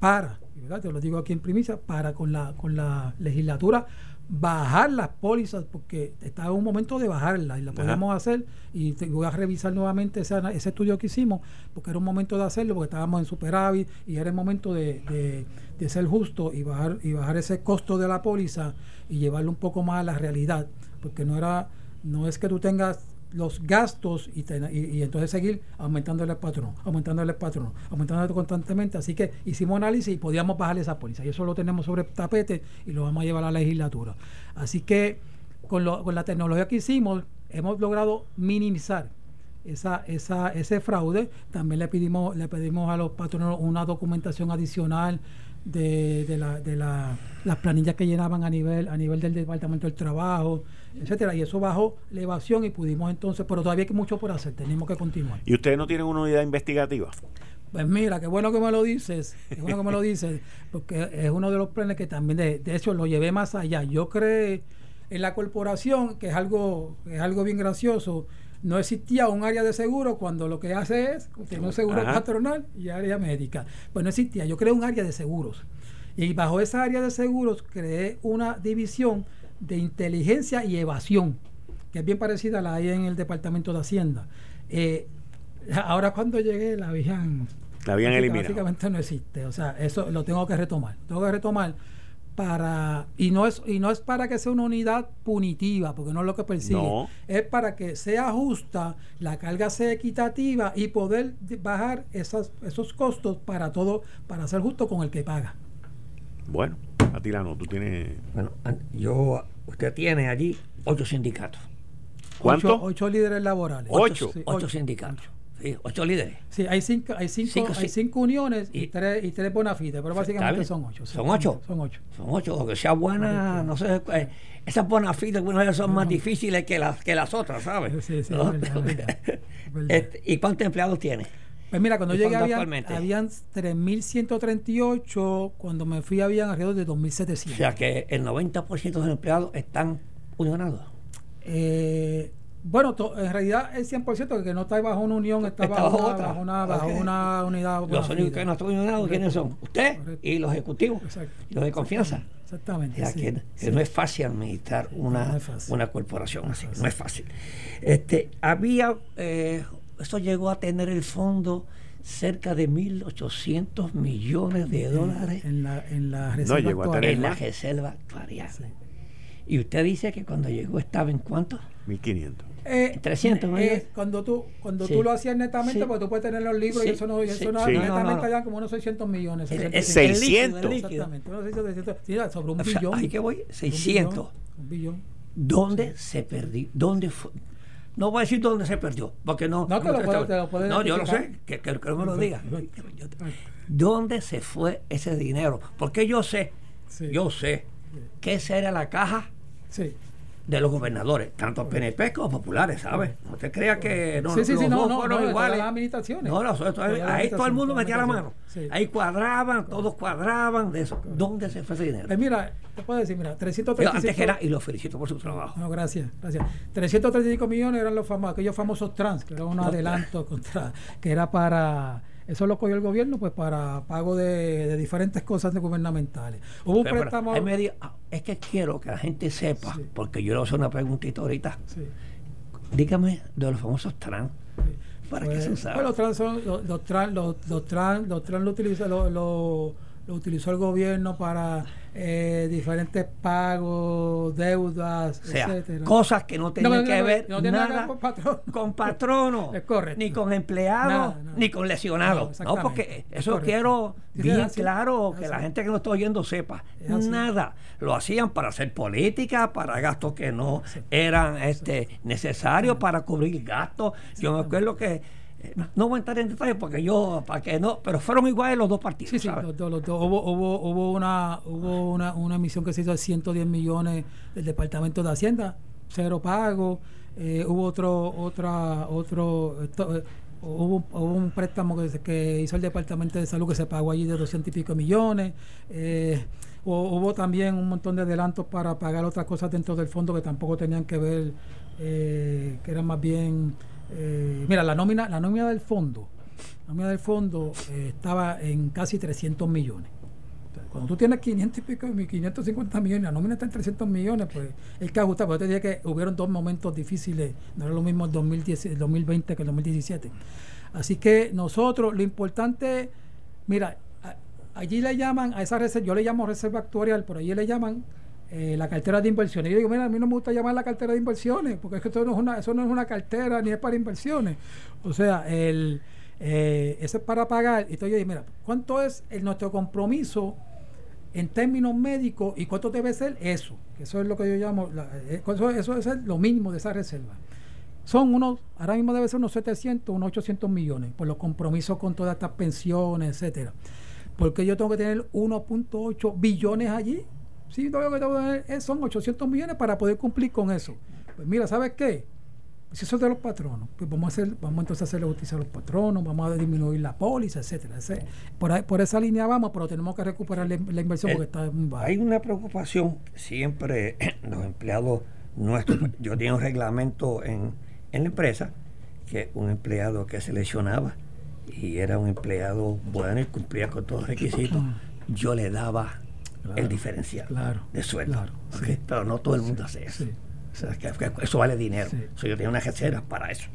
para, ¿verdad? te lo digo aquí en primicia, para con la, con la legislatura bajar las pólizas porque estaba en un momento de bajarlas y la podemos hacer y voy a revisar nuevamente ese, ese, estudio que hicimos porque era un momento de hacerlo porque estábamos en superávit y era el momento de, de, ser justo y bajar y bajar ese costo de la póliza y llevarlo un poco más a la realidad porque no era no es que tú tengas los gastos y, y, entonces seguir aumentando el patrón, aumentando el patrón, aumentando constantemente. Así que hicimos análisis y podíamos bajar esa póliza. Y eso lo tenemos sobre tapete y lo vamos a llevar a la legislatura. Así que con, lo, con la tecnología que hicimos, hemos logrado minimizar esa, esa, ese fraude. También le pedimos, le pedimos a los patronos una documentación adicional de, de, la, de la, las planillas que llenaban a nivel, a nivel del Departamento del Trabajo, etcétera, y eso bajó la evasión y pudimos entonces, pero todavía hay mucho por hacer, tenemos que continuar. ¿Y ustedes no tienen una unidad investigativa? Pues mira, qué bueno que me lo dices, qué bueno que me lo dices, porque es uno de los planes que también, de, de hecho, lo llevé más allá. Yo creé en la corporación, que es algo, es algo bien gracioso, no existía un área de seguro cuando lo que hace es tener un seguro patronal y área médica. Pues no existía, yo creé un área de seguros. Y bajo esa área de seguros creé una división de inteligencia y evasión, que es bien parecida a la hay en el Departamento de Hacienda. Eh, ahora cuando llegué la habían... La habían eliminado. Básicamente no existe, o sea, eso lo tengo que retomar. Tengo que retomar para y no es y no es para que sea una unidad punitiva porque no es lo que persigue es para que sea justa la carga sea equitativa y poder bajar esas, esos costos para todo para ser justo con el que paga bueno Atilano, tú tienes... Bueno, yo, usted tiene allí ocho sindicatos. ¿Cuántos? Ocho, líderes laborales. Ocho. Ocho, sindicatos. Sí, ocho líderes. Sí, hay cinco, hay cinco, hay cinco uniones y, tres, y tres bonafides, pero básicamente son ocho. ¿Son ocho? Son ocho. Son ocho, o que sea buena, no sé, eh, esas bonafides algunas son más difíciles que las, que las otras, ¿sabes? Sí, sí, ¿No? *laughs* Este, ¿Y cuántos empleados tiene? Pues mira, cuando llegué habían, habían 3.138, cuando me fui habían alrededor de 2.700. O sea que el 90% de los empleados están unionados. Eh, bueno, en realidad el 100% que no está bajo una unión está, bajo, una, bajo, una, unidad. Los únicos que no están unionados, ¿quiénes son? Usted y los ejecutivos y los de confianza. Exactamente. que, no es fácil administrar una, una corporación así, no es fácil. Este, había, eh, eso llegó a tener el fondo cerca de 1.800 millones de dólares. en la, en la reserva no, actual. En la reserva actuarial. Y usted dice que cuando llegó estaba en cuánto? 1.500. Eh, 300 eh, cuando tú cuando tú lo hacías netamente pues tú puedes tener los libros y eso no, eso no netamente no, como unos 600 millones 600, exactamente unos 600, sobre un billón. ahí que voy 600 un billón, ¿dónde se perdió? ¿dónde fue? No voy a decir dónde se perdió porque no no te lo, puedo, te lo puedo no yo lo sé que, que, que no me lo diga. ¿dónde se fue ese dinero? porque yo sé yo sé que esa era la caja sí de los gobernadores, tanto PNP como populares, ¿sabes? No te creas que no, sí, sí, sí, no, no, no, iguales. Las administraciones. No, no, ahí todo el mundo metía la mano. Ahí cuadraban, todos cuadraban de eso. ¿Dónde se fue ese dinero? Pues mira, te puedo decir, mira, 335... antes era, y lo felicito por su trabajo. No, gracias, gracias. 335 millones eran los famosos, aquellos famosos trans, que era un adelanto contra, que era para eso lo cogió el gobierno pues para pago de, diferentes cosas gubernamentales. Hubo un préstamo. Ah, es que quiero que la gente sepa, porque yo le voy a hacer una preguntita ahorita. Dígame de los famosos trans. Para que pues, se usaban. Pues, los trans son los, trans, los, trans, los trans lo lo utilizó el gobierno para eh, diferentes pagos, deudas, etcétera. Cosas que no tienen que ver nada con, patronos, *laughs* ni con empleados, ni con lesionados. No, porque eso quiero bien claro que la gente que nos está oyendo sepa. Nada. Lo hacían para hacer política, para gastos que no eran este necesarios, para cubrir gastos. Yo me acuerdo que no voy a entrar en detalle porque yo, para que no, pero fueron iguales los dos partidos. Sí, sí, Los, dos, Hubo, hubo, hubo, una, hubo una, una emisión que se hizo de 110 millones del Departamento de Hacienda, cero pago. Eh, hubo otro, otra, otro, eh, hubo, un préstamo que, que, hizo el Departamento de Salud que se pagó allí de 200 y pico millones. Eh, hubo también un montón de adelantos para pagar otras cosas dentro del fondo que tampoco tenían que ver, que eran más bien eh, mira, la nómina, la nómina del fondo, la nómina del fondo eh, estaba en casi 300 millones. cuando tú tienes 500 y pico, 550 millones, la nómina está en 300 millones, pues hay que ajustar. Pero te dije que hubieron dos momentos difíciles, no era lo mismo el, 2010, 2020 que el 2017. Así que nosotros, lo importante, mira, allí le llaman a esa reserva, yo le llamo reserva actuarial, por allí le llaman eh, la cartera de inversiones. Yo digo, mira, a mí no me gusta llamar la cartera de inversiones, porque es que esto no es una, eso no es una cartera ni es para inversiones. O sea, el, eh, eso es para pagar. Y entonces yo digo, mira, ¿cuánto es nuestro compromiso en términos médicos y cuánto debe ser eso? Que eso es lo que yo llamo, eh, eso, eso ser lo mínimo de esa reserva. Son unos, ahora mismo debe ser unos 700, unos 800 millones por los compromisos con todas estas pensiones, etcétera. Porque yo tengo que tener 1.8 billones allí Sí, todo lo que son 800 millones para poder cumplir con eso. Pues mira, ¿sabes qué? Si eso es de los patronos, pues vamos a hacer, vamos entonces a hacerle justicia a los patronos, vamos a disminuir la póliza, etcétera. por, por esa línea vamos, pero tenemos que recuperar la, inversión porque está muy baja. Hay una preocupación siempre *clears throat* los empleados nuestros. *clears throat* Yo tenía un reglamento en, en la empresa que un empleado que seleccionaba y era un empleado bueno y cumplía con todos los requisitos, yo le daba el diferencial de sueldo. Pero no todo el mundo hace eso. eso vale dinero. yo tengo una jechera para eso.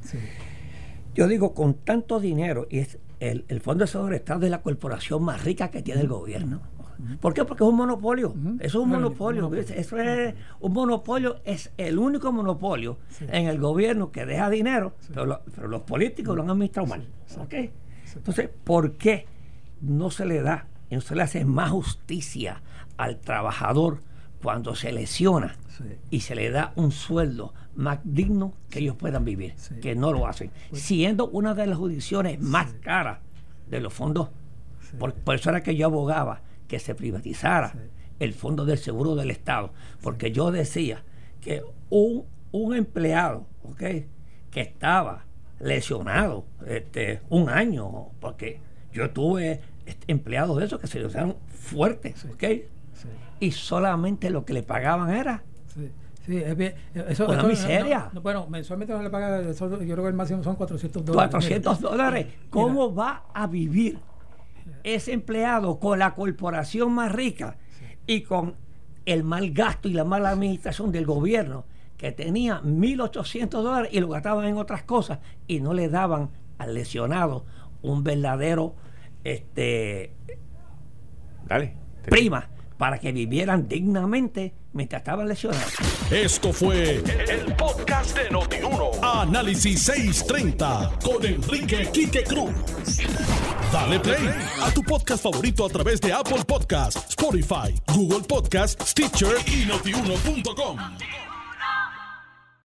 Yo digo, con tanto dinero, y es el, el Fondo de Seguridad está de la corporación más rica que tiene el gobierno. ¿Por qué? Porque es un monopolio. Eso es un monopolio. Eso es un monopolio, es el único monopolio en el gobierno que deja dinero, pero, los políticos lo han administrado mal. Entonces, ¿por qué no se le da y no se le hace más justicia al trabajador cuando se lesiona y se le da un sueldo más digno que ellos puedan vivir, que no lo hacen, pues siendo una de las jurisdicciones más caras de los fondos. Por, eso era que yo abogaba que se privatizara el fondo del seguro del Estado, porque yo decía que un, un empleado que estaba lesionados este, un año, porque yo tuve empleados de esos que se lesionaron fuertes, ¿ok? Y solamente lo que le pagaban era Sí, es bien. Eso, Una miseria. bueno, mensualmente no le paga, yo creo que el máximo son 400 dólares. 400 dólares. ¿Cómo va a vivir ese empleado con la corporación más rica y con el mal gasto y la mala administración del gobierno que tenía 1.800 dólares y lo gastaban en otras cosas y no le daban al lesionado un verdadero este Dale. prima para que vivieran dignamente mientras estaban lesionados. Esto fue el, podcast de Notiuno. Análisis 630 con Enrique Quique Cruz. Dale play a tu podcast favorito a través de Apple Podcasts, Spotify, Google Podcasts, Stitcher y notiuno.com.